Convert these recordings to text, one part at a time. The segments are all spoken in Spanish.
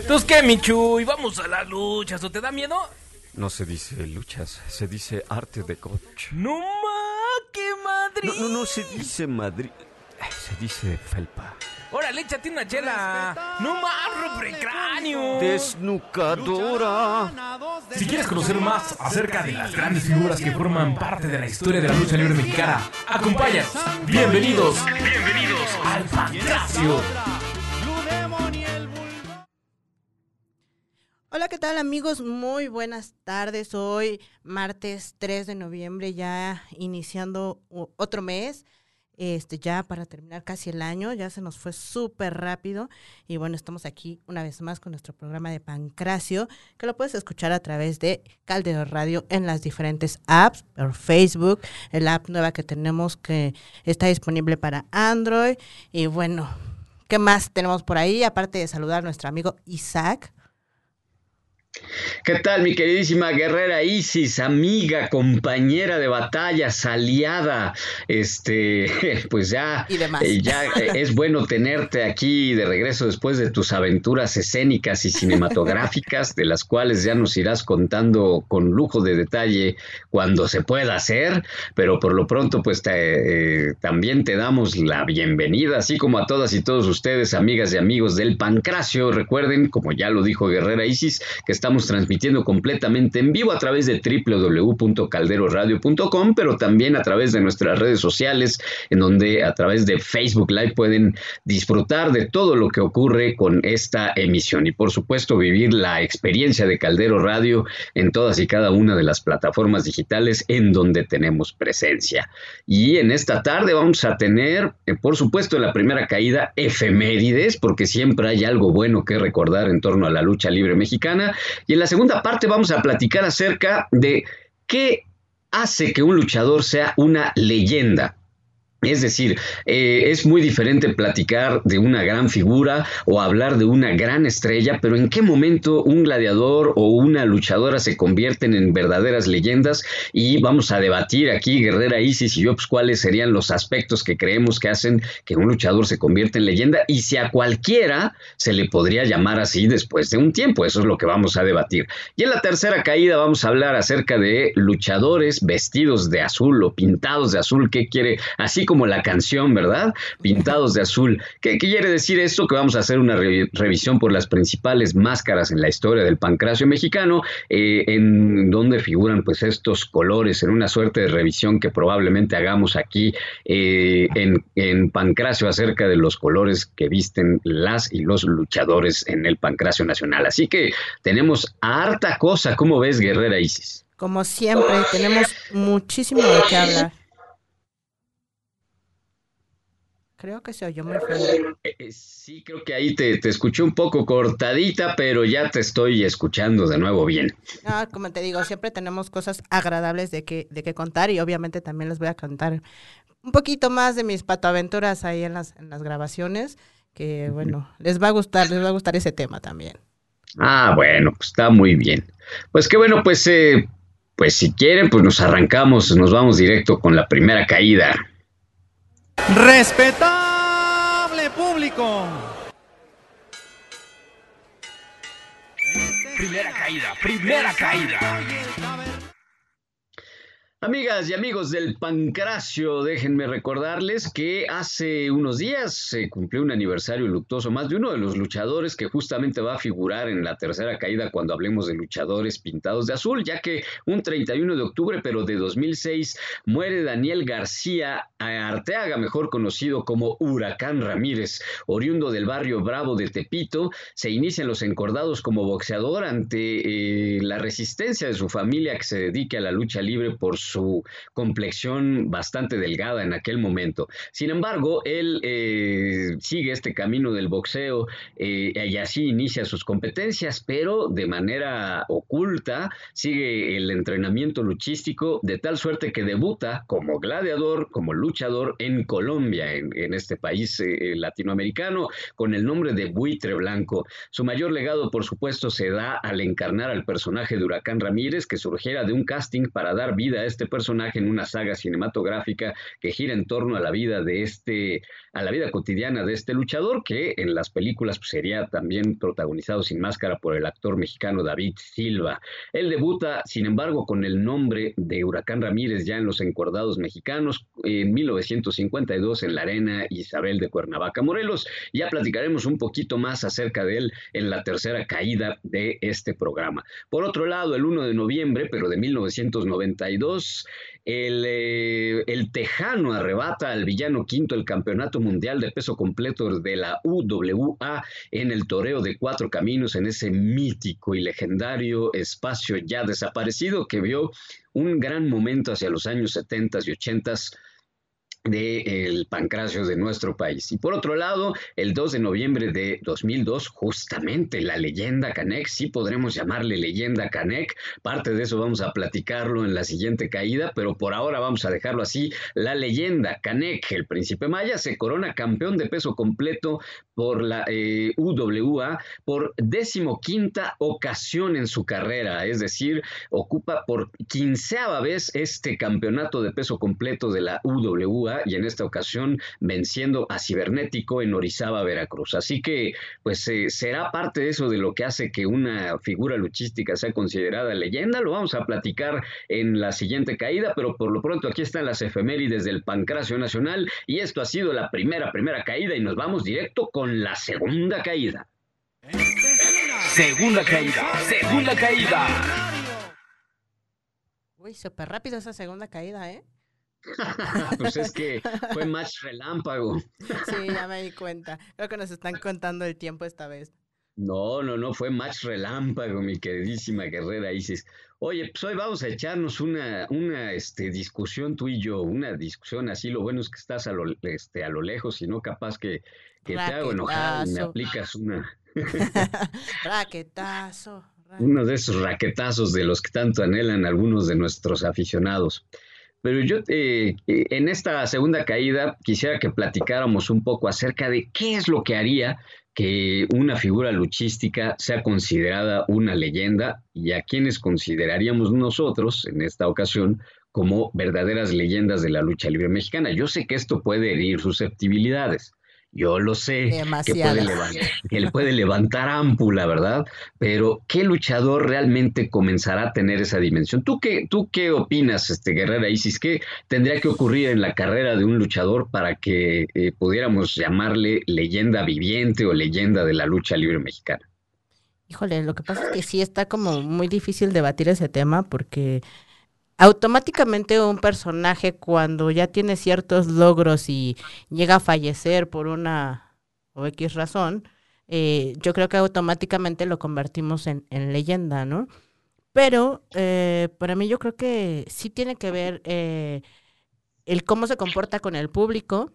Entonces, ¿qué, Michu? ¿Y vamos a las luchas? ¿O te da miedo? No se dice luchas, se dice arte de coach. ¡No ma! ¡Qué Madrid! No, no, no se dice Madrid, se dice felpa. ¡Órale, échate una chela! ¡No más, cráneo! Desnucadora. Si quieres conocer más acerca de las grandes figuras que forman parte de la historia de la lucha libre mexicana, acompáñanos. Bienvenidos, bienvenidos al Pancracio. Hola, ¿qué tal amigos? Muy buenas tardes. Hoy martes 3 de noviembre, ya iniciando otro mes. Este, ya para terminar casi el año, ya se nos fue súper rápido. Y bueno, estamos aquí una vez más con nuestro programa de Pancracio, que lo puedes escuchar a través de Caldero Radio en las diferentes apps, por Facebook, el app nueva que tenemos que está disponible para Android. Y bueno, ¿qué más tenemos por ahí? Aparte de saludar a nuestro amigo Isaac. ¿Qué tal, mi queridísima guerrera Isis, amiga, compañera de batallas, aliada? Este, pues ya, Y demás. eh, ya eh, es bueno tenerte aquí de regreso después de tus aventuras escénicas y cinematográficas, de las cuales ya nos irás contando con lujo de detalle cuando se pueda hacer, pero por lo pronto, pues te- eh, también te damos la bienvenida, así como a todas y todos ustedes, amigas y amigos del Pancracio. Recuerden, como ya lo dijo Guerrera Isis, que estamos transmitiendo completamente en vivo a través de www.calderoradio.com, pero también a través de nuestras redes sociales, en donde a través de Facebook Live pueden disfrutar de todo lo que ocurre con esta emisión y por supuesto vivir la experiencia de Caldero Radio en todas y cada una de las plataformas digitales en donde tenemos presencia. Y en esta tarde vamos a tener, eh, por supuesto, en la primera caída, efemérides, porque siempre hay algo bueno que recordar en torno a la lucha libre mexicana. Y en la segunda parte vamos a platicar acerca de qué hace que un luchador sea una leyenda. Es decir, eh, es muy diferente platicar de una gran figura o hablar de una gran estrella, pero en qué momento un gladiador o una luchadora se convierten en verdaderas leyendas y vamos a debatir aquí, Guerrera Isis y yo, pues cuáles serían los aspectos que creemos que hacen que un luchador se convierta en leyenda y si a cualquiera se le podría llamar así después de un tiempo, eso es lo que vamos a debatir. Y en la tercera caída vamos a hablar acerca de luchadores vestidos de azul o pintados de azul, ¿qué quiere? Así como la canción, ¿verdad? Pintados de azul. ¿Qué, quiere decir esto? Que vamos a hacer una re- revisión por las principales máscaras en la historia del pancracio mexicano, eh, en donde figuran pues estos colores, en una suerte de revisión que probablemente hagamos aquí eh, en, en pancracio acerca de los colores que visten las y los luchadores en el pancracio nacional. Así que tenemos harta cosa, ¿cómo ves, Guerrera Isis? Como siempre, tenemos muchísimo de qué hablar. Creo que se oyó muy feo. Eh, eh, sí, creo que ahí te, te escuché un poco cortadita, pero ya te estoy escuchando de nuevo bien. No, como te digo, siempre tenemos cosas agradables de que, de que contar y obviamente también les voy a contar un poquito más de mis patoaventuras ahí en las, en las grabaciones, que bueno, les va a gustar, les va a gustar ese tema también. Ah, bueno, pues está muy bien. Pues qué bueno, pues, eh, pues si quieren, pues nos arrancamos, nos vamos directo con la primera caída. Respetable público. Primera caída, primera caída. Amigas y amigos del Pancracio, déjenme recordarles que hace unos días se cumplió un aniversario luctuoso más de uno de los luchadores que justamente va a figurar en la tercera caída cuando hablemos de luchadores pintados de azul, ya que un 31 de octubre, pero de 2006, muere Daniel García Arteaga, mejor conocido como Huracán Ramírez, oriundo del barrio Bravo de Tepito, se inician los encordados como boxeador ante eh, la resistencia de su familia que se dedique a la lucha libre por su complexión bastante delgada en aquel momento. Sin embargo, él eh, sigue este camino del boxeo eh, y así inicia sus competencias, pero de manera oculta sigue el entrenamiento luchístico de tal suerte que debuta como gladiador, como luchador en Colombia, en, en este país eh, latinoamericano, con el nombre de Buitre Blanco. Su mayor legado, por supuesto, se da al encarnar al personaje de Huracán Ramírez, que surgiera de un casting para dar vida a este este personaje en una saga cinematográfica que gira en torno a la vida de este, a la vida cotidiana de este luchador, que en las películas pues, sería también protagonizado sin máscara por el actor mexicano David Silva. Él debuta, sin embargo, con el nombre de Huracán Ramírez ya en los encordados mexicanos en 1952 en la Arena Isabel de Cuernavaca, Morelos. Ya platicaremos un poquito más acerca de él en la tercera caída de este programa. Por otro lado, el 1 de noviembre, pero de 1992, el, eh, el, Tejano arrebata al villano quinto el campeonato mundial de peso completo de la UWA en el toreo de cuatro caminos en ese mítico y legendario espacio ya desaparecido que vio un gran momento hacia los años 70 y 80 del pancracio de nuestro país. Y por otro lado, el 2 de noviembre de 2002, justamente la leyenda Canek, sí podremos llamarle leyenda Canek, parte de eso vamos a platicarlo en la siguiente caída, pero por ahora vamos a dejarlo así, la leyenda Canek, el príncipe maya, se corona campeón de peso completo por la eh, UWA por decimoquinta ocasión en su carrera, es decir, ocupa por quinceava vez este campeonato de peso completo de la UWA y en esta ocasión venciendo a Cibernético en Orizaba, Veracruz. Así que, pues eh, será parte de eso de lo que hace que una figura luchística sea considerada leyenda. Lo vamos a platicar en la siguiente caída, pero por lo pronto aquí están las efemérides del Pancracio Nacional y esto ha sido la primera, primera caída y nos vamos directo con la segunda caída. Segunda caída, segunda caída. Uy, súper rápido esa segunda caída, ¿eh? pues es que fue match relámpago. sí, ya me di cuenta. Creo que nos están contando el tiempo esta vez. No, no, no, fue match relámpago, mi queridísima guerrera Isis. Oye, pues hoy vamos a echarnos una, una este, discusión tú y yo, una discusión así. Lo bueno es que estás a lo, este, a lo lejos y no capaz que, que te hago enojar y me aplicas una. raquetazo. Uno de esos raquetazos de los que tanto anhelan algunos de nuestros aficionados. Pero yo eh, eh, en esta segunda caída quisiera que platicáramos un poco acerca de qué es lo que haría que una figura luchística sea considerada una leyenda y a quienes consideraríamos nosotros en esta ocasión como verdaderas leyendas de la lucha libre mexicana. Yo sé que esto puede herir susceptibilidades, yo lo sé, que puede, levantar, que le puede levantar ámpula, ¿verdad? Pero ¿qué luchador realmente comenzará a tener esa dimensión? ¿Tú qué, tú qué opinas, este, Guerrera Isis? ¿Qué tendría que ocurrir en la carrera de un luchador para que eh, pudiéramos llamarle leyenda viviente o leyenda de la lucha libre mexicana? Híjole, lo que pasa es que sí está como muy difícil debatir ese tema porque automáticamente un personaje cuando ya tiene ciertos logros y llega a fallecer por una o X razón, eh, yo creo que automáticamente lo convertimos en, leyenda, ¿no? Pero eh, para mí yo creo que sí tiene que ver eh, el cómo se comporta con el público,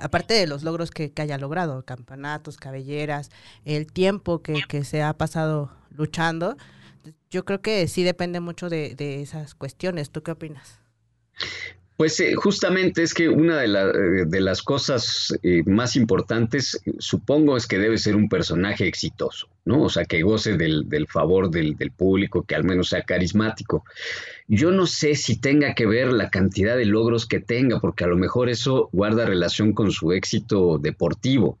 aparte de los logros que, haya logrado, campeonatos, cabelleras, el tiempo que se ha pasado luchando, yo creo que sí depende mucho de, esas cuestiones. ¿Tú qué opinas? Pues eh, justamente es que una de, eh, las cosas eh, más importantes, supongo, es que debe ser un personaje exitoso, ¿no? O sea, que goce del, favor del, del, público, que al menos sea carismático. Yo no sé si tenga que ver la cantidad de logros que tenga, porque a lo mejor eso guarda relación con su éxito deportivo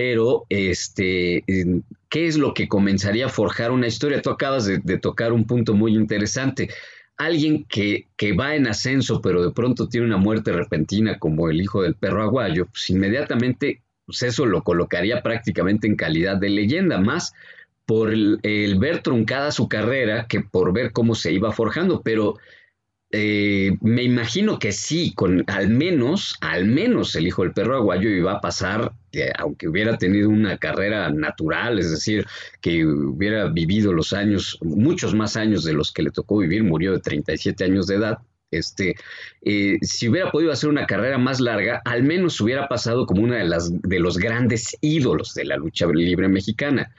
pero este, ¿qué es lo que comenzaría a forjar una historia? Tú acabas de, tocar un punto muy interesante. Alguien que, que, va en ascenso, pero de pronto tiene una muerte repentina como el hijo del perro aguayo, pues inmediatamente pues eso lo colocaría prácticamente en calidad de leyenda, más por el, el ver truncada su carrera que por ver cómo se iba forjando. Pero eh, me imagino que sí, con al menos, al menos el hijo del perro aguayo iba a pasar, eh, aunque hubiera tenido una carrera natural, es decir, que hubiera vivido los años, muchos más años de los que le tocó vivir, murió de 37 años de edad. Este, eh, si hubiera podido hacer una carrera más larga, al menos hubiera pasado como una de las de los grandes ídolos de la lucha libre mexicana.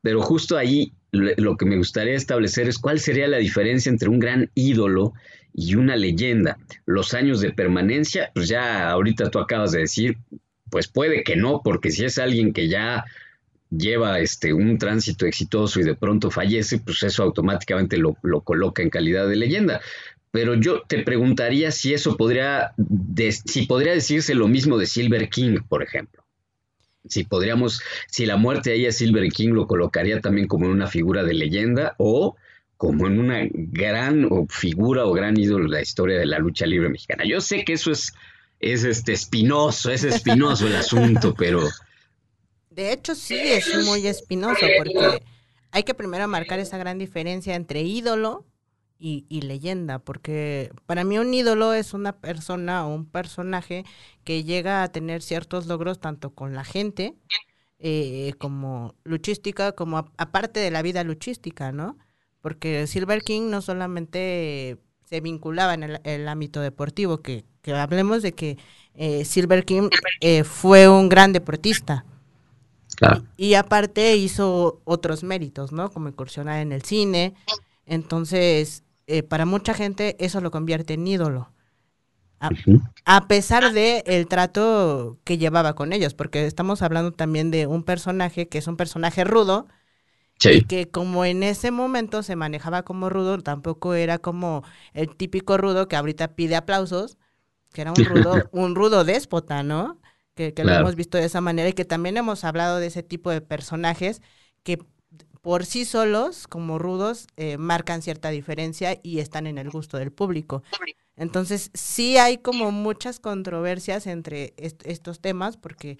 Pero justo ahí lo que me gustaría establecer es cuál sería la diferencia entre un gran ídolo y una leyenda. Los años de permanencia, pues ya ahorita tú acabas de decir, pues puede que no, porque si es alguien que ya lleva este, un tránsito exitoso y de pronto fallece, pues eso automáticamente lo, lo coloca en calidad de leyenda. pero yo te preguntaría si eso podría, si podría decirse lo mismo de Silver King, por ejemplo. Si podríamos, si la muerte ahí a Silver King lo colocaría también como una figura de leyenda o como en una gran figura o gran ídolo de la historia de la lucha libre mexicana. Yo sé que eso es, es este espinoso, es espinoso el asunto, pero... De hecho, sí es muy espinoso porque hay que primero marcar esa gran diferencia entre ídolo y, leyenda, porque para mí un ídolo es una persona o un personaje que llega a tener ciertos logros tanto con la gente eh, como luchística, como aparte de la vida luchística, ¿no? Porque Silver King no solamente se vinculaba en el, ámbito deportivo, que, hablemos de que eh, Silver King eh, fue un gran deportista. Y, y, aparte hizo otros méritos, ¿no? Como incursionar en el cine. Entonces, eh, para mucha gente eso lo convierte en ídolo. A, pesar de el trato que llevaba con ellos, porque estamos hablando también de un personaje que es un personaje rudo, y que como en ese momento se manejaba como rudo, tampoco era como el típico rudo que ahorita pide aplausos, que era un rudo, un rudo déspota, ¿no? Que, lo hemos visto de esa manera y que también hemos hablado de ese tipo de personajes que por sí solos, como rudos, eh, marcan cierta diferencia y están en el gusto del público. Entonces, sí hay como muchas controversias entre estos temas, porque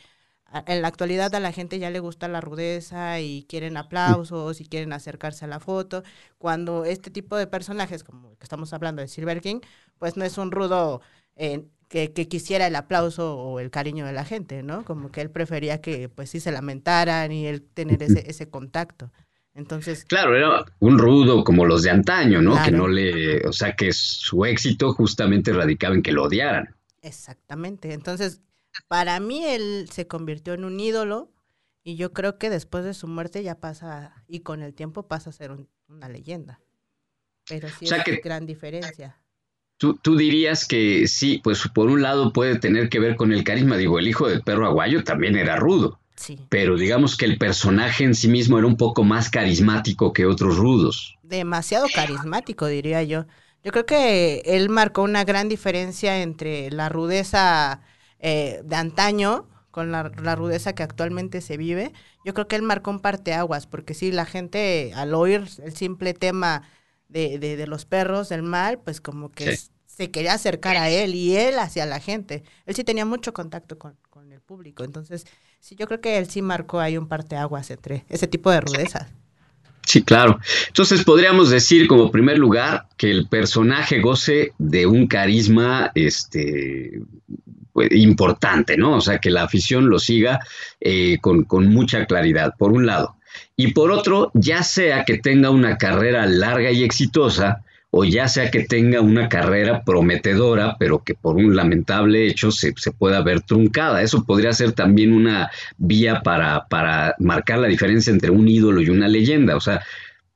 en la actualidad a la gente ya le gusta la rudeza y quieren aplausos y quieren acercarse a la foto, cuando este tipo de personajes, como el que estamos hablando de Silver King, pues no es un rudo eh, que, quisiera el aplauso o el cariño de la gente, ¿no? Como que él prefería que pues sí se lamentaran y él tener ese, ese contacto. Entonces. Claro, era un rudo como los de antaño, ¿no? Que no le. O sea, que su éxito justamente radicaba en que lo odiaran. Exactamente. Entonces, para mí él se convirtió en un ídolo y yo creo que después de su muerte ya pasa, y con el tiempo pasa a ser una leyenda. Pero sí es gran diferencia. Tú, tú, dirías que sí, pues por un lado puede tener que ver con el carisma. Digo, el hijo del perro aguayo también era rudo. Pero digamos que el personaje en sí mismo era un poco más carismático que otros rudos. Demasiado carismático, diría yo. Yo creo que él marcó una gran diferencia entre la rudeza eh, de antaño con la, rudeza que actualmente se vive. Yo creo que él marcó un parteaguas, porque sí, la gente al oír el simple tema de, de, los perros, del mal, pues como que se quería acercar a él y él hacia la gente. Él sí tenía mucho contacto con, con el público, entonces Sí, yo creo que él sí marcó ahí un parteaguas entre ese tipo de rudezas. Sí, claro. Entonces podríamos decir como primer lugar que el personaje goce de un carisma este, pues, importante, ¿no? O sea, que la afición lo siga eh, con, con mucha claridad, por un lado. Y por otro, ya sea que tenga una carrera larga y exitosa, o ya sea que tenga una carrera prometedora, pero que por un lamentable hecho se, pueda ver truncada. Eso podría ser también una vía para, para marcar la diferencia entre un ídolo y una leyenda. O sea,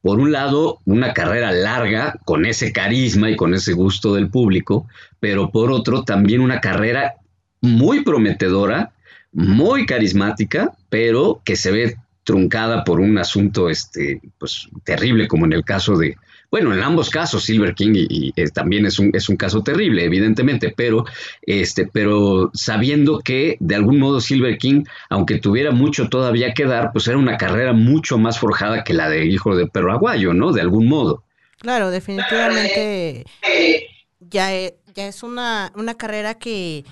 por un lado, una carrera larga con ese carisma y con ese gusto del público, pero por otro, también una carrera muy prometedora, muy carismática, pero que se ve truncada por un asunto este, pues, terrible, como en el caso de, bueno, en ambos casos, Silver King y, eh, también es un, es un caso terrible, evidentemente, pero, este, pero sabiendo que de algún modo Silver King, aunque tuviera mucho todavía que dar, pues era una carrera mucho más forjada que la de Hijo de Perro Aguayo, ¿no? De algún modo. Claro, definitivamente ya, e, ya es una, una carrera que,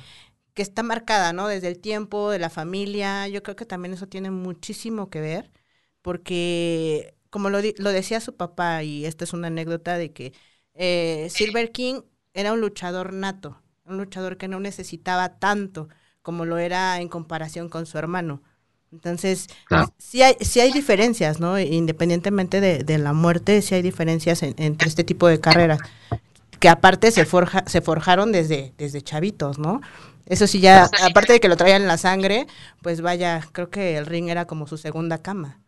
que está marcada, ¿no? Desde el tiempo, de la familia. Yo creo que también eso tiene muchísimo que ver, porque como lo, lo decía su papá, y esta es una anécdota de que eh, Silver King era un luchador nato, un luchador que no necesitaba tanto como lo era en comparación con su hermano. Entonces, sí, hay, sí hay diferencias, ¿no? Independientemente de, la muerte, sí hay diferencias entre este tipo de carreras, que aparte se, forja, se forjaron desde, desde chavitos, ¿no? Eso sí, ya, aparte de que lo traían en la sangre, pues vaya, creo que el ring era como su segunda cama.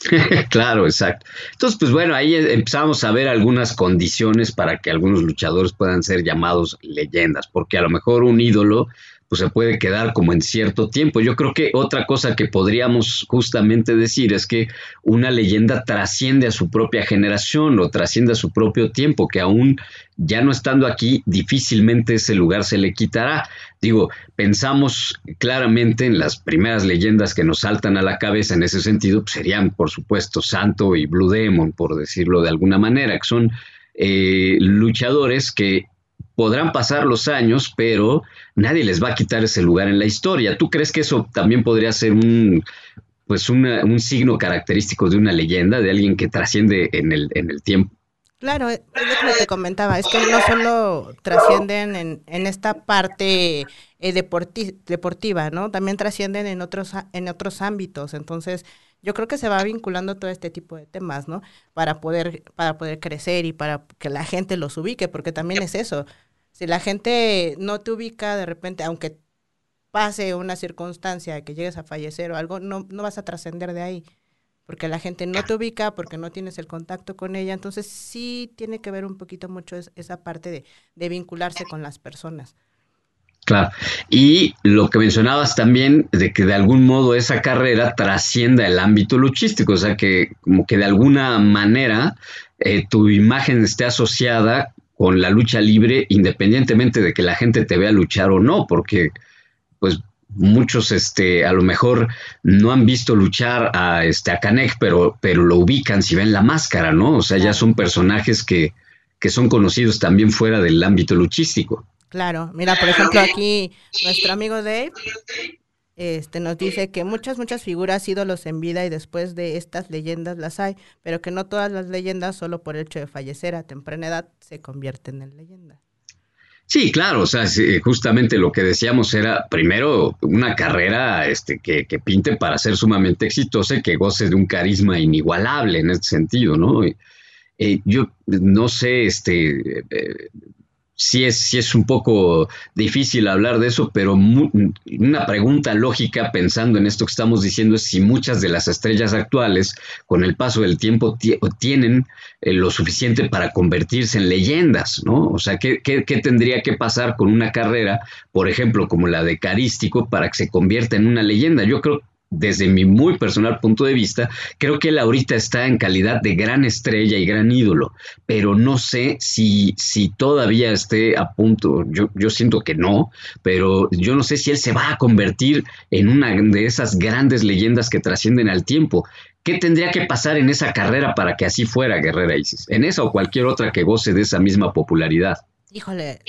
claro, exacto. Entonces, pues bueno, ahí empezamos a ver algunas condiciones para que algunos luchadores puedan ser llamados leyendas, porque a lo mejor un ídolo pues se puede quedar como en cierto tiempo. Yo creo que otra cosa que podríamos justamente decir es que una leyenda trasciende a su propia generación o trasciende a su propio tiempo, que aún ya no estando aquí, difícilmente ese lugar se le quitará. Digo, pensamos claramente en las primeras leyendas que nos saltan a la cabeza en ese sentido, pues serían, por supuesto, Santo y Blue Demon, por decirlo de alguna manera, que son eh, luchadores que podrán pasar los años, pero nadie les va a quitar ese lugar en la historia. ¿Tú crees que eso también podría ser un, pues un signo característico de una leyenda, de alguien que trasciende en el, en el tiempo? Claro, es lo que te comentaba, es que no solo trascienden en, en esta parte eh, deportiva, ¿no? También trascienden en otros, en otros ámbitos. Entonces, yo creo que se va vinculando todo este tipo de temas, ¿no? Para poder, para poder crecer y para que la gente los ubique, porque también es eso. Si la gente no te ubica de repente, aunque pase una circunstancia que llegues a fallecer o algo, no, no vas a trascender de ahí porque la gente no te ubica, porque no tienes el contacto con ella. Entonces sí tiene que ver un poquito mucho esa parte de, vincularse con las personas. Claro. Y lo que mencionabas también de que de algún modo esa carrera trascienda el ámbito luchístico, o sea que como que de alguna manera eh, tu imagen esté asociada con la lucha libre independientemente de que la gente te vea luchar o no, porque pues muchos este a lo mejor no han visto luchar a este a Canek, pero pero lo ubican si ven la máscara, ¿no? O sea, ya son personajes que, que son conocidos también fuera del ámbito luchístico. Claro, mira, por ejemplo, aquí nuestro amigo Dave este nos dice que muchas muchas figuras ídolos en vida y después de estas leyendas las hay, pero que no todas las leyendas solo por el hecho de fallecer a temprana edad se convierten en leyendas. Sí, claro, o sea, justamente lo que decíamos era primero una carrera este, que, que, pinte para ser sumamente exitosa y que goce de un carisma inigualable en este sentido, ¿no? Eh, yo no sé, este, eh, sí es, es un poco difícil hablar de eso, pero una pregunta lógica pensando en esto que estamos diciendo es si muchas de las estrellas actuales con el paso del tiempo tienen eh, lo suficiente para convertirse en leyendas, ¿no? O sea, ¿qué, ¿qué, tendría que pasar con una carrera, por ejemplo, como la de Carístico, para que se convierta en una leyenda? Yo creo desde mi muy personal punto de vista, creo que él ahorita está en calidad de gran estrella y gran ídolo, pero no sé si, si todavía esté a punto, yo, yo siento que no, pero yo no sé si él se va a convertir en una de esas grandes leyendas que trascienden al tiempo. ¿Qué tendría que pasar en esa carrera para que así fuera Guerrera Isis? En esa o cualquier otra que goce de esa misma popularidad. Híjole,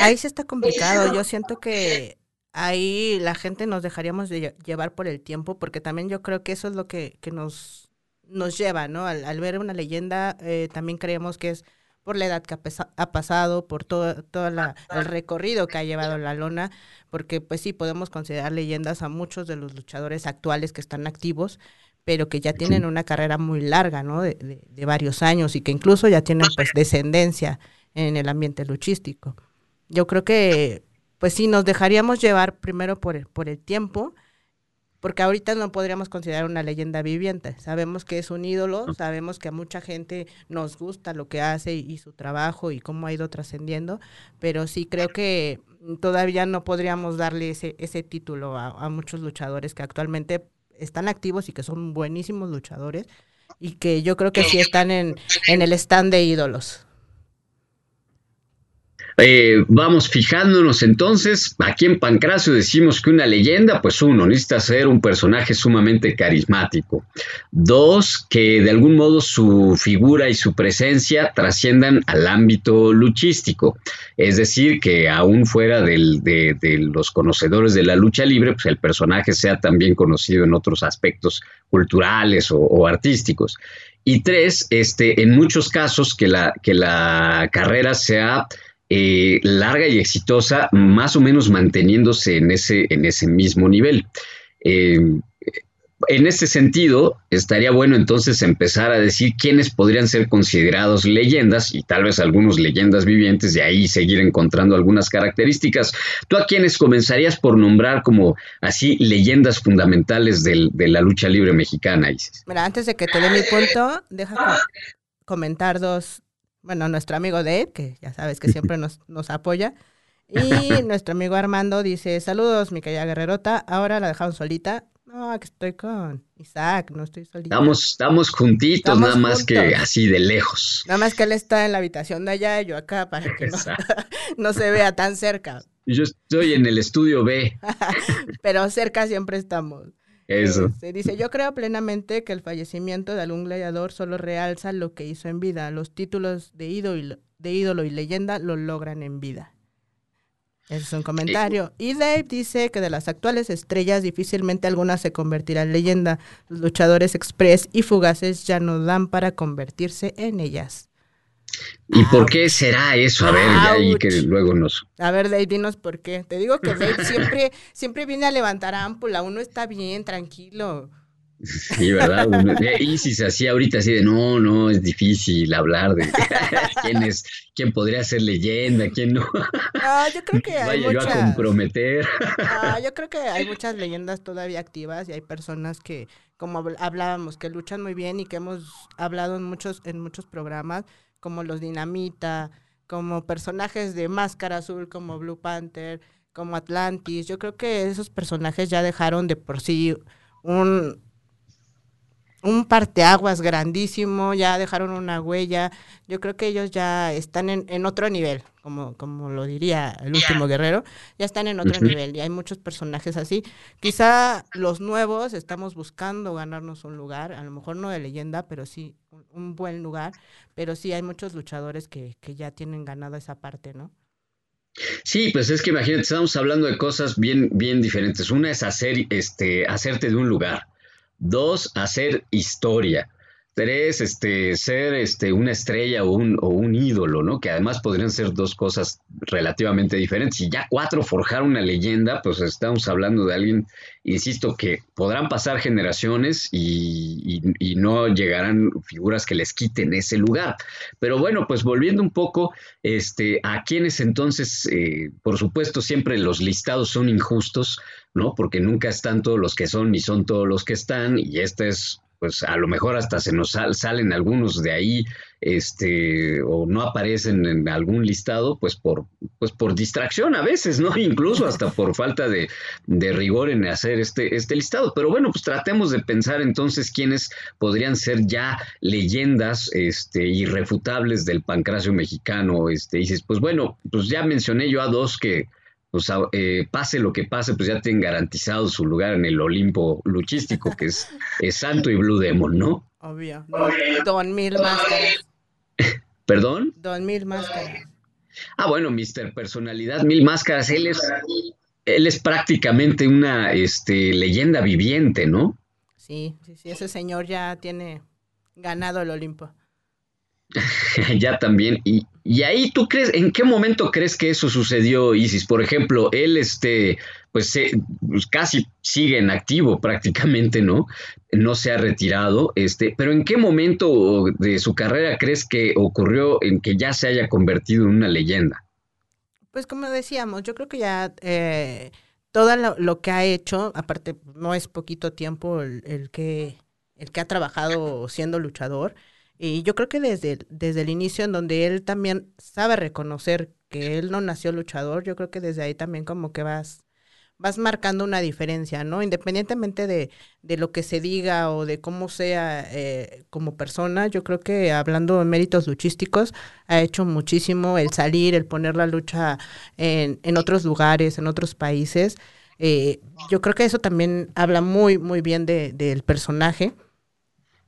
ahí se está complicado. Yo siento que ahí la gente nos dejaríamos de llevar por el tiempo, porque también yo creo que eso es lo que, que nos, nos lleva, ¿no? Al, ver una leyenda, eh, también creemos que es por la edad que ha, pasado, por todo, todo el recorrido que ha llevado la lona, porque pues sí, podemos considerar leyendas a muchos de los luchadores actuales que están activos, pero que ya tienen una carrera muy larga, ¿no? De, de, de varios años y que incluso ya tienen pues descendencia en el ambiente luchístico. Yo creo que pues sí, nos dejaríamos llevar primero por el, por el tiempo, porque ahorita no podríamos considerar una leyenda viviente. Sabemos que es un ídolo, sabemos que a mucha gente nos gusta lo que hace y, su trabajo y cómo ha ido trascendiendo, pero sí creo que todavía no podríamos darle ese, ese título a, muchos luchadores que actualmente están activos y que son buenísimos luchadores y que yo creo que sí están en, en el stand de ídolos. Eh, vamos fijándonos entonces, aquí en Pancracio decimos que una leyenda, pues uno, necesita ser un personaje sumamente carismático. Dos, que de algún modo su figura y su presencia trasciendan al ámbito luchístico. Es decir, que aún fuera de, los conocedores de la lucha libre, pues el personaje sea también conocido en otros aspectos culturales o, artísticos. Y tres, este, en muchos casos que la, que la carrera sea eh, larga y exitosa, más o menos manteniéndose en ese, en ese mismo nivel. Eh, en este sentido, estaría bueno entonces empezar a decir quiénes podrían ser considerados leyendas y tal vez algunos leyendas vivientes, de ahí seguir encontrando algunas características. ¿Tú a quiénes comenzarías por nombrar como así leyendas fundamentales del, de la lucha libre mexicana, Isis? Mira, antes de que te dé mi punto, deja comentar dos, bueno, nuestro amigo Dave, que ya sabes que siempre nos, nos apoya, Y nuestro amigo Armando dice, saludos, mi querida guerrerota, ahora la dejaron solita. No, que estoy con Isaac, no estoy solita. Estamos, estamos juntitos, Estamos nada más que así de lejos. Nada más que él está en la habitación de allá y yo acá para que no, no se vea tan cerca. Yo estoy en el estudio B, Pero cerca siempre estamos. Eso. Este, dice, yo creo plenamente que el fallecimiento de algún gladiador solo realza lo que hizo en vida. Los títulos de ídolo, de ídolo y leyenda lo logran en vida. Ese es un comentario. Y Dave dice que de las actuales estrellas difícilmente alguna se convertirá en leyenda. Los luchadores express y fugaces ya no dan para convertirse en ellas. ¿Y por qué será eso? A ver, ya ahí que luego nos... A ver, Dave, dinos por qué. Te digo que Dave siempre, siempre viene a levantar ámpula. Uno está bien, tranquilo. Sí, ¿verdad? Uno- eh, Isis así ahorita así de, no, no, es difícil hablar de quién es, quién podría ser leyenda, quién no. No, yo creo que hay Vaya yo a muchas... comprometer. Ah, yo creo que hay muchas leyendas todavía activas y hay personas que, como habl- hablábamos, que luchan muy bien y que hemos hablado en muchos, en muchos programas, como los Dinamita, como personajes de Máscara Azul, como Blue Panther, como Atlantis. Yo creo que esos personajes ya dejaron de por sí un, un parteaguas grandísimo, ya dejaron una huella. Yo creo que ellos ya están en, en otro nivel, como, como lo diría el último guerrero, ya están en otro nivel y hay muchos personajes así. Quizá los nuevos estamos buscando ganarnos un lugar, a lo mejor no de leyenda, pero sí un, un buen lugar, pero sí hay muchos luchadores que, que ya tienen ganado esa parte, ¿no? Sí, pues es que imagínate, estamos hablando de cosas bien, bien diferentes. Una es hacer, este, hacerte de un lugar. Dos, hacer historia. Tres, este, ser este, una estrella o un, o un ídolo, ¿no? Que además podrían ser dos cosas relativamente diferentes. Y ya cuatro, forjar una leyenda, pues estamos hablando de alguien, insisto, que podrán pasar generaciones y, y- no llegarán figuras que les quiten ese lugar. Pero bueno, pues volviendo un poco, este, a quienes entonces, eh, por supuesto, siempre los listados son injustos, ¿no? Porque nunca están todos los que son ni son todos los que están, y este es, pues a lo mejor hasta se nos sal- salen algunos de ahí, este, o no aparecen en algún listado, pues por, pues por distracción a veces, ¿no? Incluso hasta por falta de, de rigor en hacer este, este listado. Pero bueno, pues tratemos de pensar entonces quiénes podrían ser ya leyendas este, irrefutables del pancracio mexicano. Este, y dices, pues bueno, pues ya mencioné yo a dos que, pues eh, pase lo que pase, pues ya tienen garantizado su lugar en el Olimpo luchístico, que es, es Santo y Blue Demon, ¿no? Obvio. Don, don Mil Máscaras. ¿Perdón? Don Mil Máscaras. Ah, bueno, Mr. Personalidad Mil Máscaras, él es, él es prácticamente una este, leyenda viviente, ¿no? Sí, sí, sí, ese señor ya tiene ganado el Olimpo. ya también. Y, y ahí tú crees, ¿en qué momento crees que eso sucedió, Isis? Por ejemplo, él, este, pues, se- pues, casi sigue en activo prácticamente, ¿no? No se ha retirado, este, pero ¿en qué momento de su carrera crees que ocurrió en que ya se haya convertido en una leyenda? Pues como decíamos, yo creo que ya eh, todo lo, que ha hecho, aparte no es poquito tiempo el que el que ha trabajado siendo luchador, y yo creo que desde, desde el inicio en donde él también sabe reconocer que él no nació luchador, yo creo que desde ahí también como que vas vas marcando una diferencia, ¿no? Independientemente de, de lo que se diga o de cómo sea eh, como persona, yo creo que hablando de méritos luchísticos, ha hecho muchísimo el salir, el poner la lucha en, en otros lugares, en otros países. Eh, yo creo que eso también habla muy, muy bien de- del personaje.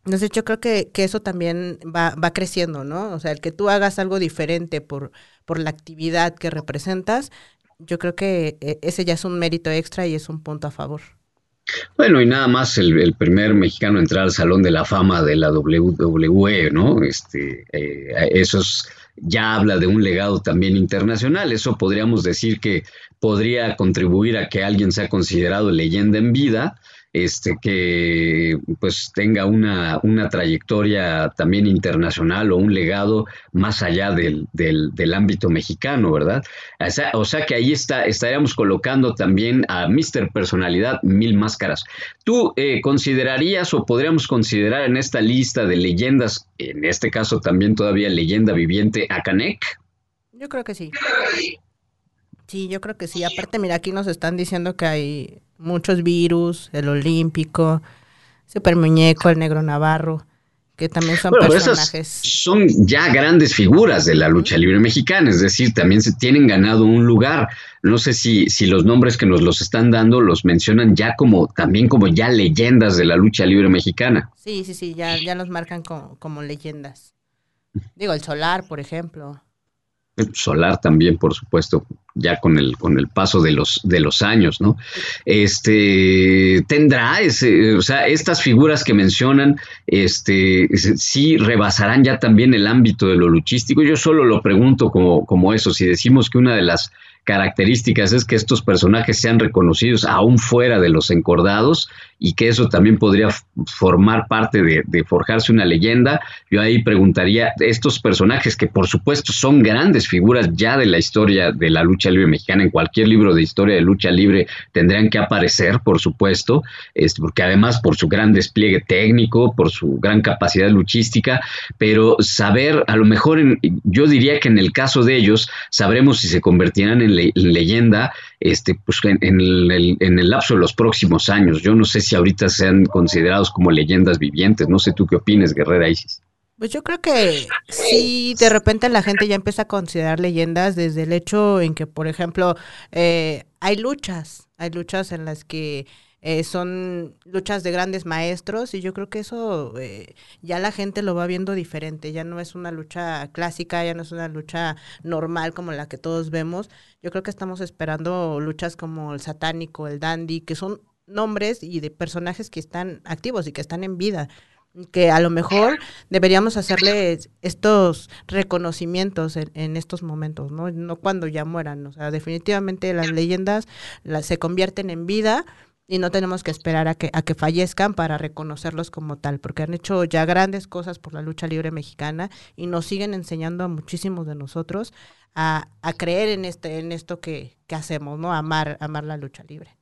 Entonces yo creo que, que eso también va, va creciendo, ¿no? O sea, el que tú hagas algo diferente por, por la actividad que representas, yo creo que eh, ese ya es un mérito extra y es un punto a favor. Bueno, y nada más el, primer mexicano a entrar al Salón de la Fama de la WWE, ¿no? Este, eh, eso es- ya habla de un legado también internacional. Eso podríamos decir que podría contribuir a que alguien sea considerado leyenda en vida, este, que pues tenga una, una trayectoria también internacional o un legado más allá del, del, del ámbito mexicano, ¿verdad? O sea, o sea que ahí está, estaríamos colocando también a Mr. Personalidad Mil Máscaras. ¿Tú eh, considerarías o podríamos considerar en esta lista de leyendas, en este caso también todavía leyenda viviente, a Canek? Yo creo que sí. Sí, yo creo que sí. Aparte, mira, aquí nos están diciendo que hay muchos virus, el olímpico, Super Muñeco, el negro Navarro, que también son personajes. son ya grandes figuras de la lucha libre mexicana, es decir, también se tienen ganado un lugar. No sé si, si los nombres que nos los están dando los mencionan ya como, también como ya leyendas de la lucha libre mexicana. Sí, sí, sí, ya, ya los marcan como, como leyendas. Digo, el Solar, por ejemplo. Solar también, por supuesto, ya con el, con el paso de los, de los años, ¿no? Este, tendrá o sea, estas figuras que mencionan, este, sí rebasarán ya también el ámbito de lo luchístico. Yo solo lo pregunto como, como eso, si decimos que una de las características es que estos personajes sean reconocidos aún fuera de los encordados y que eso también podría formar parte de, forjarse una leyenda. Yo ahí preguntaría, estos personajes que por supuesto son grandes figuras ya de la historia de la lucha libre mexicana, en cualquier libro de historia de lucha libre tendrían que aparecer, por supuesto, este, porque además por su gran despliegue técnico, por su gran capacidad luchística, pero saber, a lo mejor yo diría que en el caso de ellos, sabremos si se convertirán en leyenda este, pues, en, el, en, el, lapso de los próximos años. Yo no sé si ahorita sean considerados como leyendas vivientes. No sé tú qué opinas, Guerrera Isis. Pues yo creo que sí, de repente la gente ya empieza a considerar leyendas desde el hecho en que, por ejemplo, eh, hay luchas, hay luchas en las que eh, son luchas de grandes maestros y yo creo que eso eh, ya la gente lo va viendo diferente, ya no es una lucha clásica, ya no es una lucha normal como la que todos vemos. Yo creo que estamos esperando luchas como el satánico, el dandy, que son nombres y de personajes que están activos y que están en vida que a lo mejor deberíamos hacerle estos reconocimientos en, estos momentos, ¿no? No cuando ya mueran, o sea, definitivamente las leyendas se convierten en vida y no tenemos que esperar a que, a que fallezcan para reconocerlos como tal, porque han hecho ya grandes cosas por la lucha libre mexicana y nos siguen enseñando a muchísimos de nosotros a, a creer en este, en esto que, que hacemos, ¿no? Amar, amar la lucha libre.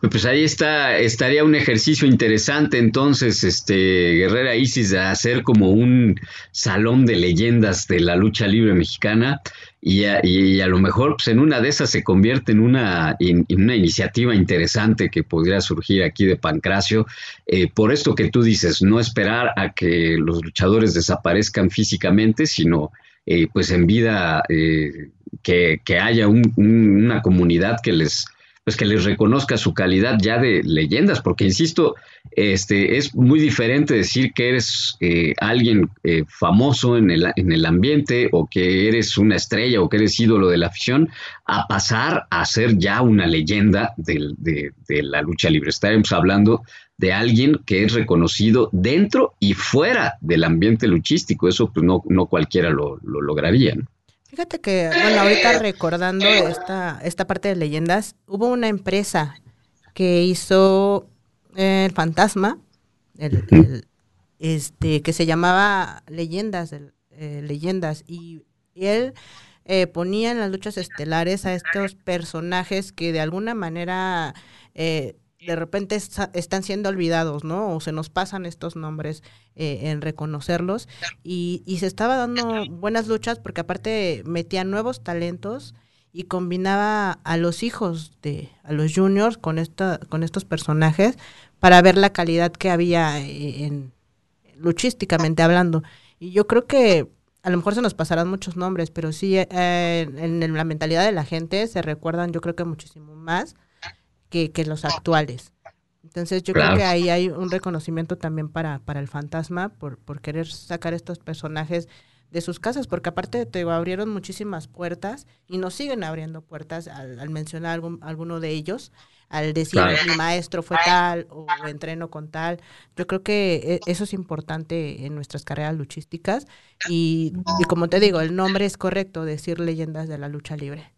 Pues ahí está, estaría un ejercicio interesante entonces, este, Guerrera Isis, de hacer como un salón de leyendas de la lucha libre mexicana y a, y a lo mejor pues, en una de esas se convierte en una, en, una iniciativa interesante que podría surgir aquí de Pancracio. Eh, por esto que tú dices, no esperar a que los luchadores desaparezcan físicamente, sino eh, pues en vida eh, que, que, haya una comunidad que les pues que les reconozca su calidad ya de leyendas, porque insisto, este, es muy diferente decir que eres eh, alguien eh, famoso en el, en el ambiente o que eres una estrella o que eres ídolo de la afición, a pasar a ser ya una leyenda de, la lucha libre. Estaremos hablando de alguien que es reconocido dentro y fuera del ambiente luchístico. Eso pues no, no cualquiera lo, lo lograría. ¿no? Fíjate que, bueno, ahorita recordando esta, esta parte de leyendas, hubo una empresa que hizo eh, el fantasma, el, este, que se llamaba Leyendas, eh, Leyendas, y, él eh, ponía en las luchas estelares a estos personajes que de alguna manera de repente están siendo olvidados, ¿no? O se nos pasan estos nombres eh, en reconocerlos. Y, y, se estaba dando buenas luchas porque aparte metía nuevos talentos y combinaba a los hijos de, a los juniors con, esta, con estos personajes para ver la calidad que había eh, en, luchísticamente hablando. Y yo creo que a lo mejor se nos pasarán muchos nombres, pero sí eh, en la mentalidad de la gente se recuerdan yo creo que muchísimo más que, que los actuales. Entonces yo creo que ahí hay un reconocimiento también para, para el fantasma por, por querer sacar estos personajes de sus casas, porque aparte te abrieron muchísimas puertas y nos siguen abriendo puertas al, mencionar algún, alguno de ellos, al decir mi maestro fue tal o entreno con tal. Yo creo que e, eso es importante en nuestras carreras luchísticas y, y como te digo, el nombre es correcto, decir leyendas de la lucha libre.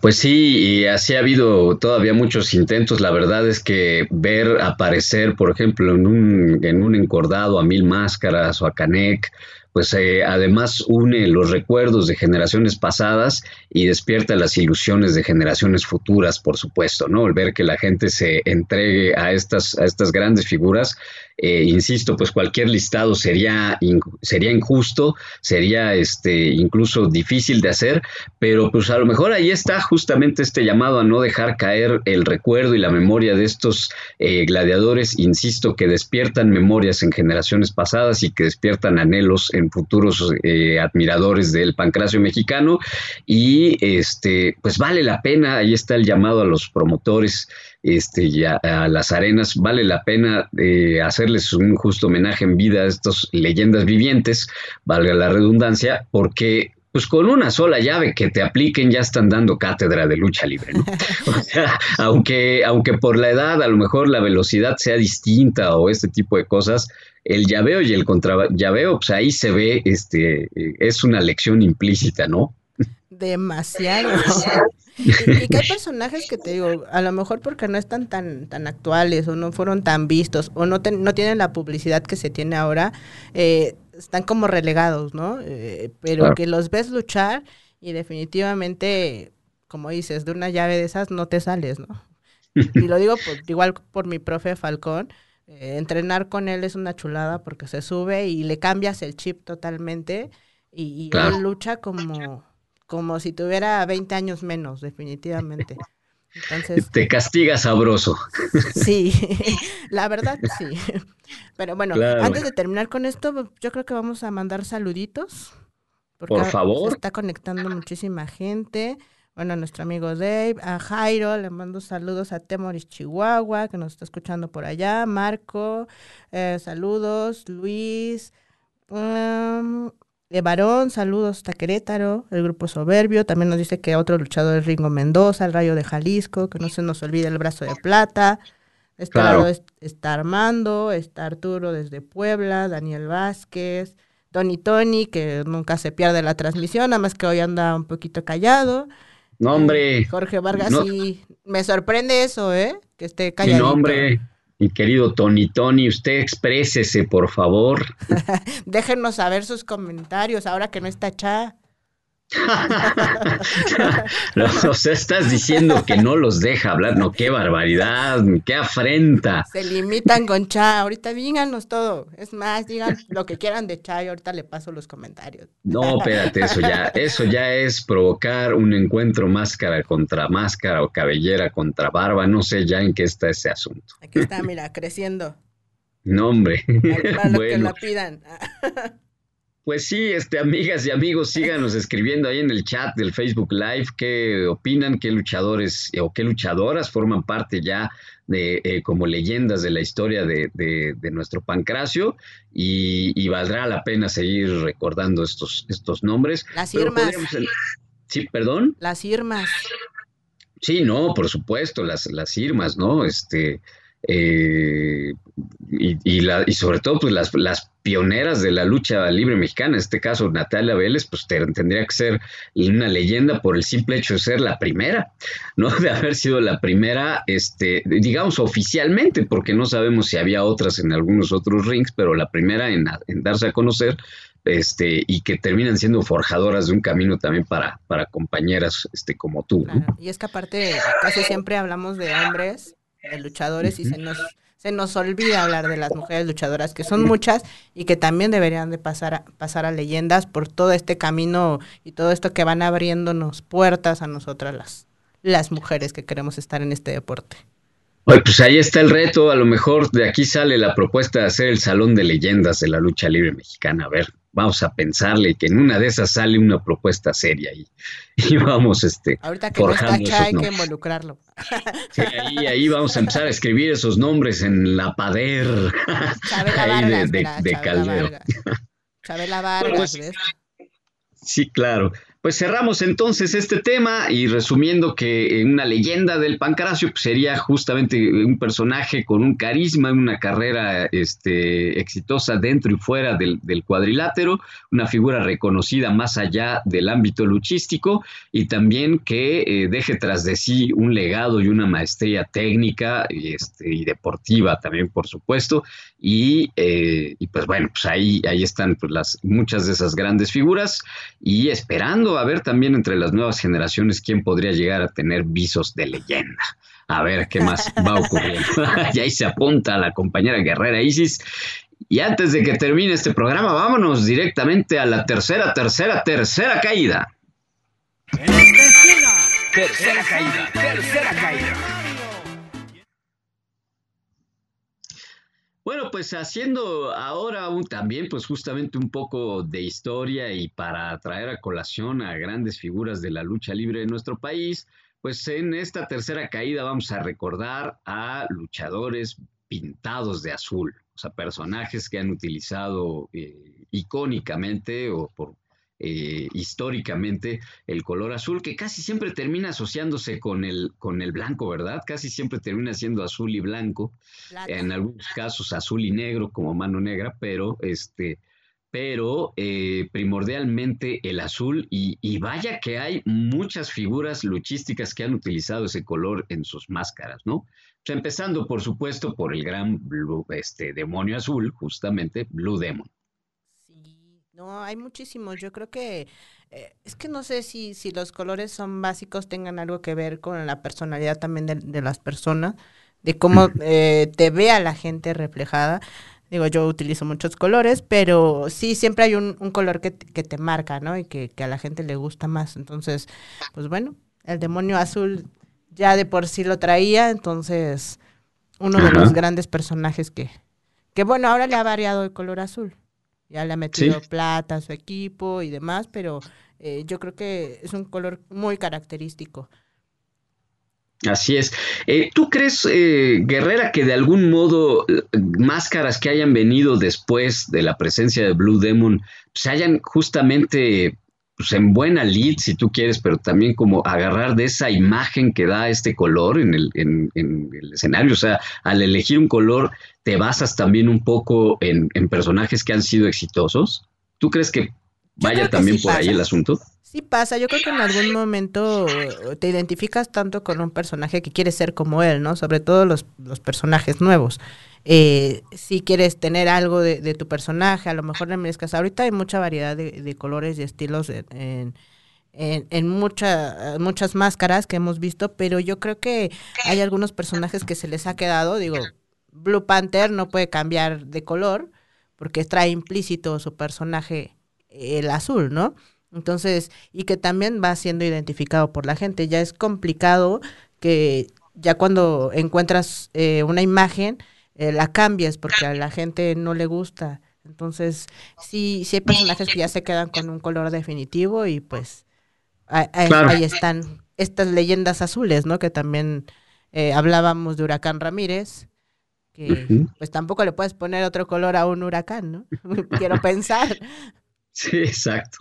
Pues sí, y así ha habido todavía muchos intentos. La verdad es que ver aparecer, por ejemplo, en un, en un encordado a Mil Máscaras o a Canek, pues eh, además une los recuerdos de generaciones pasadas y despierta las ilusiones de generaciones futuras, por supuesto, ¿no? El ver que la gente se entregue a estas, a estas grandes figuras eh, insisto, pues cualquier listado sería, sería injusto, sería este, incluso difícil de hacer, pero pues a lo mejor ahí está justamente este llamado a no dejar caer el recuerdo y la memoria de estos eh, gladiadores, insisto, que despiertan memorias en generaciones pasadas y que despiertan anhelos en futuros eh, admiradores del pancracio mexicano y este, pues vale la pena, ahí está el llamado a los promotores este, y a, las arenas, vale la pena eh, hacerles un justo homenaje en vida a estas leyendas vivientes, valga la redundancia, porque pues con una sola llave que te apliquen ya están dando cátedra de lucha libre, ¿no? O sea, aunque, aunque por la edad a lo mejor la velocidad sea distinta o este tipo de cosas, el llaveo y el contra llaveo, pues ahí se ve, este, eh, es una lección implícita, ¿no? Demasiado. y, que hay personajes que te digo, a lo mejor porque no están tan, tan actuales o no fueron tan vistos o no, no tienen la publicidad que se tiene ahora, eh, están como relegados, ¿no? Eh, pero que los ves luchar y definitivamente, como dices, de una llave de esas no te sales, ¿no? Y lo digo igual por mi profe Falcón. Eh, entrenar con él es una chulada porque se sube y le cambias el chip totalmente y, él lucha como, como si tuviera 20 años menos, definitivamente. Entonces, Te castiga sabroso. Sí, la verdad sí. Pero bueno, antes de terminar con esto, yo creo que vamos a mandar saluditos. Por favor. Se está conectando muchísima gente. Bueno, a nuestro amigo Dave, a Jairo, le mando saludos a Temoris Chihuahua, que nos está escuchando por allá. Marco, eh, saludos. Luis, um, de Barón, saludos hasta Querétaro, el grupo Soberbio, también nos dice que otro luchador es Ringo Mendoza, el Rayo de Jalisco, que no se nos olvide el brazo de plata. Este lado está Armando, está Arturo desde Puebla, Daniel Vázquez, Tony Tony, que nunca se pierde la transmisión, nada más que hoy anda un poquito callado. No, hombre. Jorge Vargas, sí, me sorprende eso, ¿eh? Que esté callado. No, hombre. Mi querido Tony Tony, usted exprésese, por favor. Déjenos saber sus comentarios ahora que no está Cha. o sea, estás diciendo que no los deja hablar, no, qué barbaridad, qué afrenta. Se limitan con Cha, ahorita díganos todo, es más, digan lo que quieran de Cha y ahorita le paso los comentarios. No, espérate, eso ya, eso ya es provocar un encuentro máscara contra máscara o cabellera contra barba, no sé ya en qué está ese asunto. Aquí está, mira, creciendo. No, hombre. Para lo que la pidan. Pues sí, este, amigas y amigos, síganos escribiendo ahí en el chat del Facebook Live qué opinan, qué luchadores o qué luchadoras forman parte ya de eh, como leyendas de la historia de, de, nuestro pancracio y, valdrá la pena seguir recordando estos, estos nombres. Las Irmas. Sí, perdón. Las Irmas. Sí, no, por supuesto, las, las Irmas, ¿no? Este, eh, y, y sobre todo pues las, pioneras de la lucha libre mexicana, en este caso Natalia Vélez, pues tendría que ser una leyenda por el simple hecho de ser la primera, ¿no? De haber sido la primera, este, digamos oficialmente, porque no sabemos si había otras en algunos otros rings, pero la primera en, darse a conocer, este, y que terminan siendo forjadoras de un camino también para, para compañeras este, como tú. Y es que aparte casi siempre hablamos de hombres de luchadores y se nos se nos olvida hablar de las mujeres luchadoras que son muchas y que también deberían de pasar a, pasar a leyendas por todo este camino y todo esto que van abriéndonos puertas a nosotras las las mujeres que queremos estar en este deporte. Pues ahí está el reto, a lo mejor de aquí sale la propuesta de hacer el salón de leyendas de la lucha libre mexicana, a ver, vamos a pensarle que en una de esas sale una propuesta seria y, y vamos este ahorita que no está hay que involucrarlo. Sí, ahí, ahí vamos a empezar a escribir esos nombres en la pader. Ahí de, de, Caldero. Chabela Vargas pues, sí claro Pues cerramos entonces este tema y resumiendo que una leyenda del Pancracio pues, sería justamente un personaje con un carisma, una carrera este, exitosa dentro y fuera del, cuadrilátero, una figura reconocida más allá del ámbito luchístico y también que eh, deje tras de sí un legado y una maestría técnica este, y deportiva también, por supuesto. Y, eh, y, pues bueno, pues ahí, ahí están pues, las, muchas de esas grandes figuras y esperando a ver también entre las nuevas generaciones quién podría llegar a tener visos de leyenda. A ver qué más va ocurriendo. y ahí se apunta la compañera guerrera Isis. Y antes de que termine este programa, vámonos directamente a la tercera, tercera, tercera caída. Tercera caída, tercera caída. Bueno, pues haciendo ahora también, pues justamente un poco de historia y para traer a colación a grandes figuras de la lucha libre de nuestro país, pues en esta tercera caída vamos a recordar a luchadores pintados de azul, o sea, personajes que han utilizado eh, icónicamente o por eh, históricamente el color azul, que casi siempre termina asociándose con el, con el blanco, ¿verdad? Casi siempre termina siendo azul y blanco, en algunos casos azul y negro como mano negra, pero este, pero eh, primordialmente el azul y, vaya que hay muchas figuras luchísticas que han utilizado ese color en sus máscaras, ¿no? empezando por supuesto por el gran este, demonio azul, justamente Blue Demon. No, hay muchísimos. Yo creo que eh, es que no sé si, si los colores son básicos, tengan algo que ver con la personalidad también de, las personas, de cómo eh, te ve a la gente reflejada. Digo, yo utilizo muchos colores, pero sí, siempre hay un, color que, que, te marca, ¿no? Y que, a la gente le gusta más. Entonces, pues bueno, el demonio azul ya de por sí lo traía, entonces uno de los grandes personajes que, que bueno, ahora le ha variado el color azul. Ya le ha metido plata a su equipo y demás, pero eh, yo creo que es un color muy característico. Así es. Eh, ¿Tú crees, eh, Guerrera, que de algún modo máscaras que hayan venido después de la presencia de Blue Demon se hayan justamente pues, en buena lead, si tú quieres, pero también como agarrar de esa imagen que da este color en el, en, el escenario. O sea, al elegir un color, te basas también un poco en, personajes que han sido exitosos. ¿Tú crees que vaya también por ahí el asunto? Sí pasa, yo creo que en algún momento te identificas tanto con un personaje que quieres ser como él, ¿no? Sobre todo los, los personajes nuevos eh, si quieres tener algo de, tu personaje, a lo mejor le merezcas. Ahorita hay mucha variedad de, colores y estilos en, en, muchas máscaras que hemos visto, pero yo creo que hay algunos personajes que se les ha quedado, digo, Blue Panther no puede cambiar de color porque trae implícito su personaje el azul, ¿no? Entonces, y que también va siendo identificado por la gente. Ya es complicado que ya cuando encuentras eh, una imagen, eh, la cambias porque a la gente no le gusta. Entonces, sí, sí hay personajes que ya se quedan con un color definitivo y pues ahí, están estas leyendas azules, ¿no? Que también eh, hablábamos de Huracán Ramírez, que pues tampoco le puedes poner otro color a un huracán, ¿no? Quiero pensar. Sí, exacto.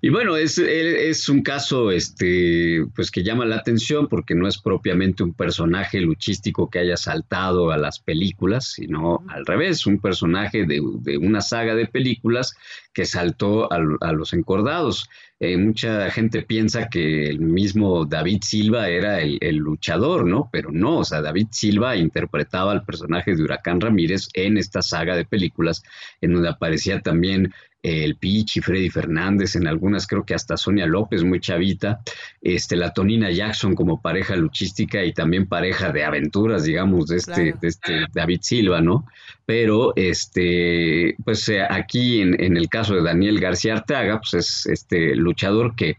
Y bueno, es, es, un caso este, pues que llama la atención porque no es propiamente un personaje luchístico que haya saltado a las películas, sino al revés, un personaje de, una saga de películas que saltó a, los encordados. Eh, mucha gente piensa que el mismo David Silva era el, el, luchador, ¿no? Pero no, o sea, David Silva interpretaba al personaje de Huracán Ramírez en esta saga de películas, en donde aparecía también el Pichi, Freddy Fernández, en algunas creo que hasta Sonia López, muy chavita, este, la Tonina Jackson como pareja luchística y también pareja de aventuras, digamos, de este, de este David Silva, ¿no? Pero este, pues eh, aquí en, en, el caso de Daniel García Arteaga, pues es este luchador que,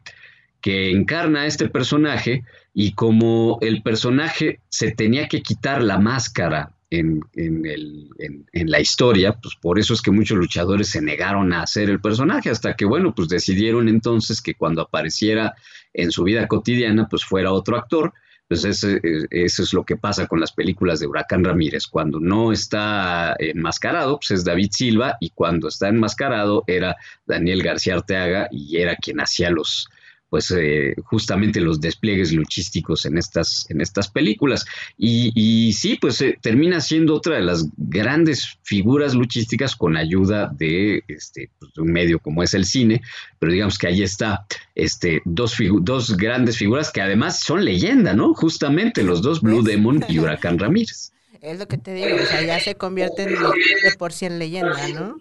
que encarna a este personaje y como el personaje se tenía que quitar la máscara en, el, en, la historia, pues por eso es que muchos luchadores se negaron a hacer el personaje, hasta que, bueno, pues decidieron entonces que cuando apareciera en su vida cotidiana, pues fuera otro actor. Pues eso, eso es lo que pasa con las películas de Huracán Ramírez. Cuando no está enmascarado, pues es David Silva, y cuando está enmascarado era Daniel García Arteaga y era quien hacía los, pues eh, justamente los despliegues luchísticos en estas, en estas películas. Y, y sí, pues eh, termina siendo otra de las grandes figuras luchísticas con ayuda de, este, pues, de un medio como es el cine, pero digamos que ahí está este, dos, dos grandes figuras que además son leyenda, ¿no? Justamente los dos Blue Demon y Huracán Ramírez. Es lo que te digo, o sea, ya se convierten de por sí en leyenda, ¿no?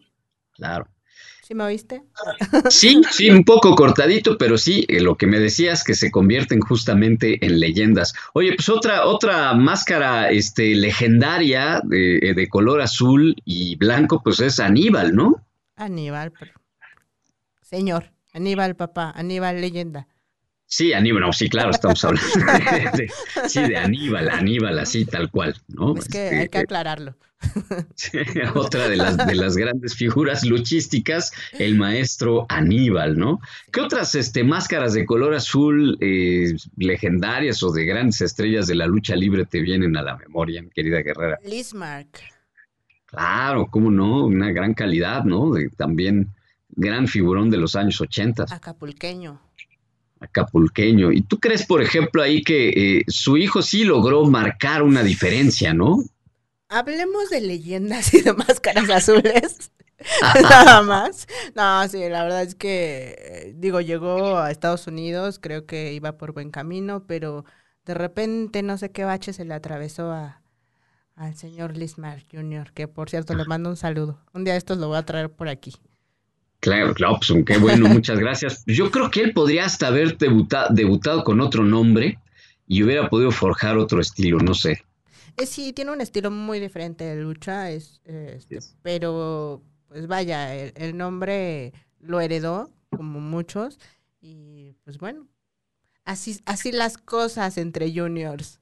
Claro. ¿Sí me oíste? Sí, sí, un poco cortadito, pero sí, eh, lo que me decías que se convierten justamente en leyendas. Oye, pues otra, otra máscara este, legendaria de, eh, de color azul y blanco, pues es Aníbal, ¿no? Aníbal, señor, Aníbal, papá, Aníbal, leyenda. Sí, Aníbal, sí, claro, estamos hablando de, sí, de Aníbal, Aníbal, así tal cual, ¿no? Es que hay este, que aclararlo. otra de las, de las grandes figuras luchísticas, el maestro Aníbal, ¿no? ¿Qué otras este, máscaras de color azul eh, legendarias o de grandes estrellas de la lucha libre te vienen a la memoria, mi querida guerrera? Lismark. Claro, cómo no, una gran calidad, ¿no? De, también gran figurón de los años 80. Acapulqueño acapulqueño. ¿Y tú crees, por ejemplo, ahí que eh, su hijo sí logró marcar una diferencia, no? Hablemos de leyendas y de máscaras azules. Nada más. No, sí, la verdad es que, eh, digo, llegó a Estados Unidos, creo que iba por buen camino, pero de repente no sé qué bache se le atravesó a, al señor Lismar Jr., que por cierto le mando un saludo. Un día estos lo voy a traer por aquí. Claro, claro, pues qué bueno, muchas gracias. Yo creo que él podría hasta haber debutado con otro nombre y hubiera podido forjar otro estilo, no sé. Eh, sí, tiene un estilo muy diferente de lucha, es, este, pero pues vaya, el, nombre lo heredó, como muchos, y pues bueno, así, así las cosas entre juniors.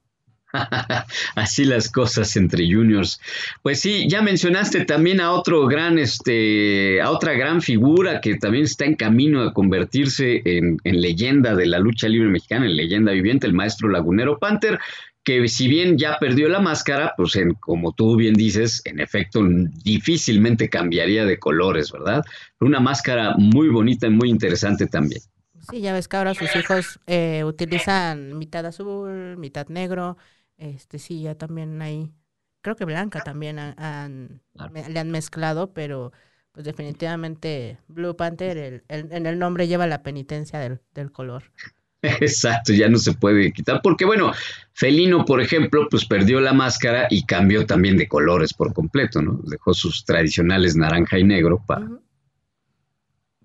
Así las cosas entre juniors. Pues sí, ya mencionaste también a otro gran, este, a otra gran figura que también está en camino a convertirse en, leyenda de la lucha libre mexicana, en leyenda viviente, el maestro lagunero Panther, que si bien ya perdió la máscara, pues en, como tú bien dices, en efecto difícilmente cambiaría de colores, ¿verdad? Una máscara muy bonita y muy interesante también. Sí, ya ves que ahora sus hijos eh, utilizan mitad azul, mitad negro, este sí, ya también hay, creo que Blanca también han, le han mezclado, pero pues definitivamente Blue Panther el, en el nombre lleva la penitencia del, del color. Exacto, ya no se puede quitar, porque bueno, Felino, por ejemplo, pues perdió la máscara y cambió también de colores por completo, ¿no? Dejó sus tradicionales naranja y negro para...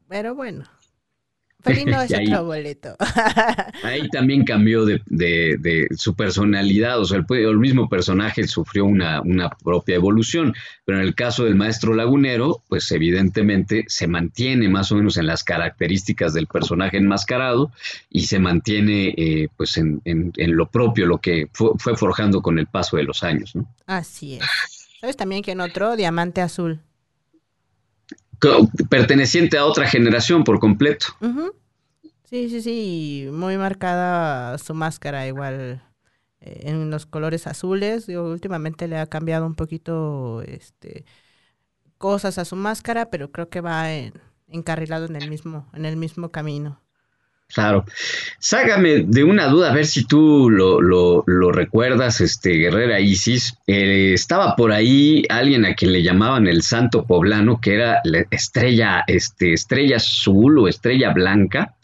Pero bueno, Felino es otro boleto. ahí también cambió de, su personalidad, o sea, el, mismo personaje sufrió una, una, propia evolución, pero en el caso del maestro lagunero, pues evidentemente se mantiene más o menos en las características del personaje enmascarado y se mantiene eh, pues en, lo propio, lo que fue, fue, forjando con el paso de los años. ¿no? Así es. ¿Sabes también que en otro, Diamante Azul? Perteneciente a otra generación por completo. Sí, sí, sí, muy marcada su máscara igual eh, en los colores azules. Yo, últimamente le ha cambiado un poquito este cosas a su máscara, pero creo que va encarrilado en el mismo en el mismo camino. Claro. Ságame de una duda, a ver si tú lo, lo, recuerdas, este Guerrera Isis. Eh, estaba por ahí alguien a quien le llamaban el Santo Poblano, que era la estrella, este, estrella azul o estrella blanca.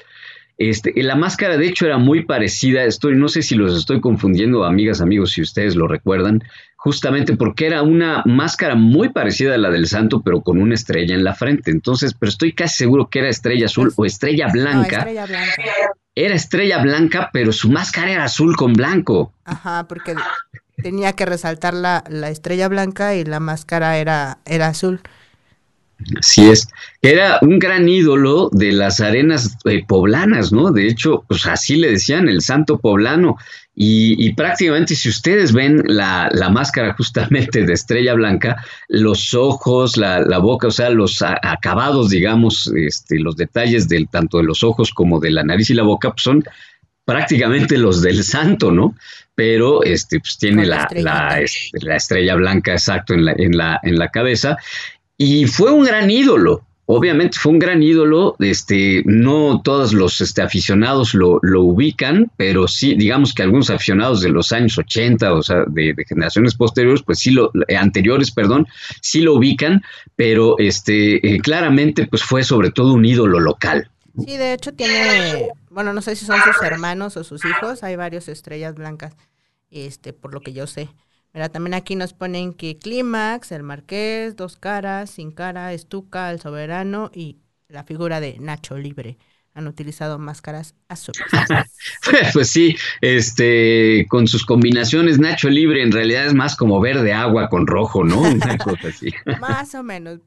Este, la máscara, de hecho, era muy parecida. Estoy, no sé si los estoy confundiendo, amigas, amigos, si ustedes lo recuerdan, justamente porque era una máscara muy parecida a la del santo, pero con una estrella en la frente. Entonces, pero estoy casi seguro que era estrella azul o estrella blanca. estrella blanca. Era estrella blanca, pero su máscara era azul con blanco. Ajá, porque tenía que resaltar la, la estrella blanca y la máscara era, era azul. Así es. Era un gran ídolo de las arenas eh, poblanas, ¿no? De hecho, pues así le decían, el santo poblano. Y, prácticamente si ustedes ven la, máscara justamente de Estrella Blanca, los ojos, la, boca, o sea, los acabados, digamos, este, los detalles del, tanto de los ojos como de la nariz y la boca, pues son prácticamente los del santo, ¿no? Pero este, pues tiene la, la, la, estrella blanca exacto en la, en, la, en la cabeza y fue un gran ídolo, obviamente fue un gran ídolo, este, no todos los este, aficionados lo, lo, ubican, pero sí, digamos que algunos aficionados de los años 80, o sea, de, generaciones posteriores, pues sí lo, eh, anteriores, perdón, sí lo ubican, pero este, eh, claramente pues fue sobre todo un ídolo local. Sí, de hecho tiene, bueno, no sé si son sus hermanos o sus hijos, hay varios estrellas blancas, este, por lo que yo sé. Mira, también aquí nos ponen que Clímax, el Marqués, Dos Caras, Sin Cara, Estuca, El Soberano y la figura de Nacho Libre han utilizado máscaras azules. pues sí, este, con sus combinaciones, Nacho Libre en realidad es más como verde agua con rojo, ¿no? Una cosa así. más o menos.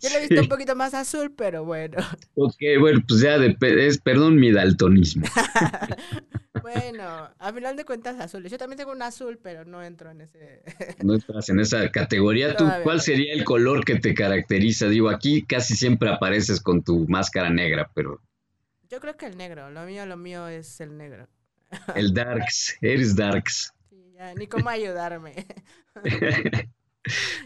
Yo lo he visto un poquito más azul, pero bueno. Ok, bueno, pues ya de, es, perdón mi daltonismo. bueno, a final de cuentas azules. Yo también tengo un azul, pero no entro en ese. no entras en esa categoría. ¿Tú cuál sería el color que te caracteriza? Digo, aquí casi siempre apareces con tu máscara negra, pero. Yo creo que el negro. Lo mío, lo mío es el negro. el darks. Eres darks. Sí, ya, ni cómo ayudarme.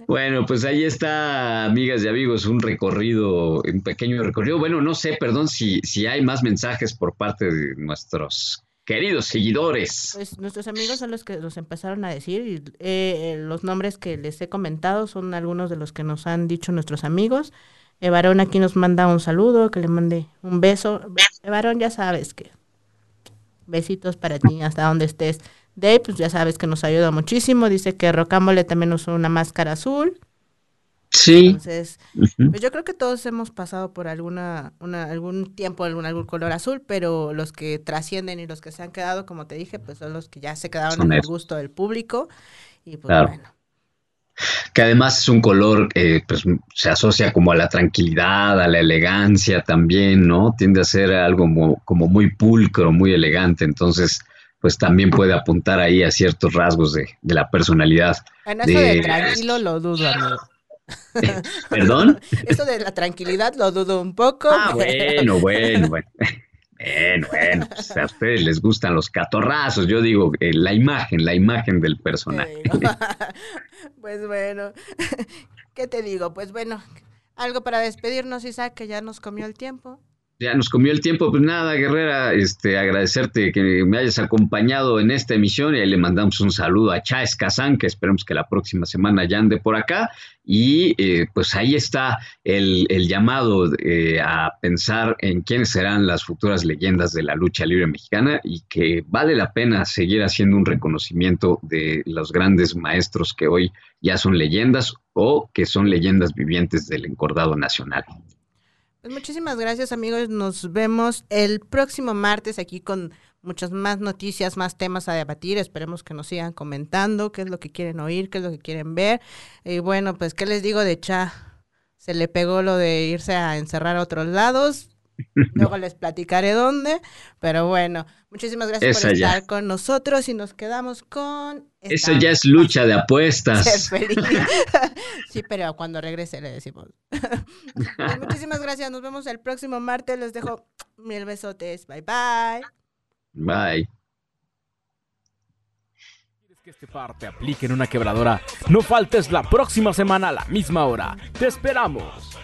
Bueno, pues ahí está, amigas y amigos, un recorrido, un pequeño recorrido. Bueno, no sé, perdón, si, si hay más mensajes por parte de nuestros queridos seguidores. Pues nuestros amigos son los que nos empezaron a decir, y, eh, los nombres que les he comentado son algunos de los que nos han dicho nuestros amigos. Evarón aquí nos manda un saludo, que le mande un beso. Evarón, ya sabes que besitos para ti hasta donde estés. Dave, pues ya sabes que nos ayuda muchísimo. Dice que Rocambole también usó una máscara azul. Sí. Entonces, pues yo creo que todos hemos pasado por alguna, una, algún tiempo algún, algún color azul, pero los que trascienden y los que se han quedado, como te dije, pues son los que ya se quedaron en el gusto del público. Y pues bueno. Que además es un color que pues, se asocia como a la tranquilidad, a la elegancia también, ¿no? Tiende a ser algo como, como muy pulcro, muy elegante. Entonces, pues también puede apuntar ahí a ciertos rasgos de, la personalidad. En eso de, tranquilo lo dudo, amigo. ¿Perdón? Eso de la tranquilidad lo dudo un poco. Ah, bueno, bueno, bueno. Bueno, bueno, pues a ustedes les gustan los catorrazos, yo digo eh, la imagen, la imagen del personaje. pues bueno, ¿qué te digo? Pues bueno, algo para despedirnos, Isaac, que ya nos comió el tiempo. Ya nos comió el tiempo, pues nada, Guerrera, este, agradecerte que me hayas acompañado en esta emisión y ahí le mandamos un saludo a Chávez Kazán, que esperemos que la próxima semana ya ande por acá. Y eh, pues ahí está el, llamado eh, a pensar en quiénes serán las futuras leyendas de la lucha libre mexicana y que vale la pena seguir haciendo un reconocimiento de los grandes maestros que hoy ya son leyendas o que son leyendas vivientes del encordado nacional. Pues muchísimas gracias amigos, nos vemos el próximo martes aquí con muchas más noticias, más temas a debatir, esperemos que nos sigan comentando qué es lo que quieren oír, qué es lo que quieren ver. Y bueno, pues qué les digo de Cha, se le pegó lo de irse a encerrar a otros lados, Luego les platicaré dónde, pero bueno, muchísimas gracias por estar con nosotros y nos quedamos con... Eso ya es lucha de apuestas. sí, pero cuando regrese le decimos. Pues muchísimas gracias, nos vemos el próximo martes, les dejo mil besotes, bye bye. Bye. ¿Quieres que este parte aplique en una quebradora? No faltes la próxima semana a la misma hora. Te esperamos.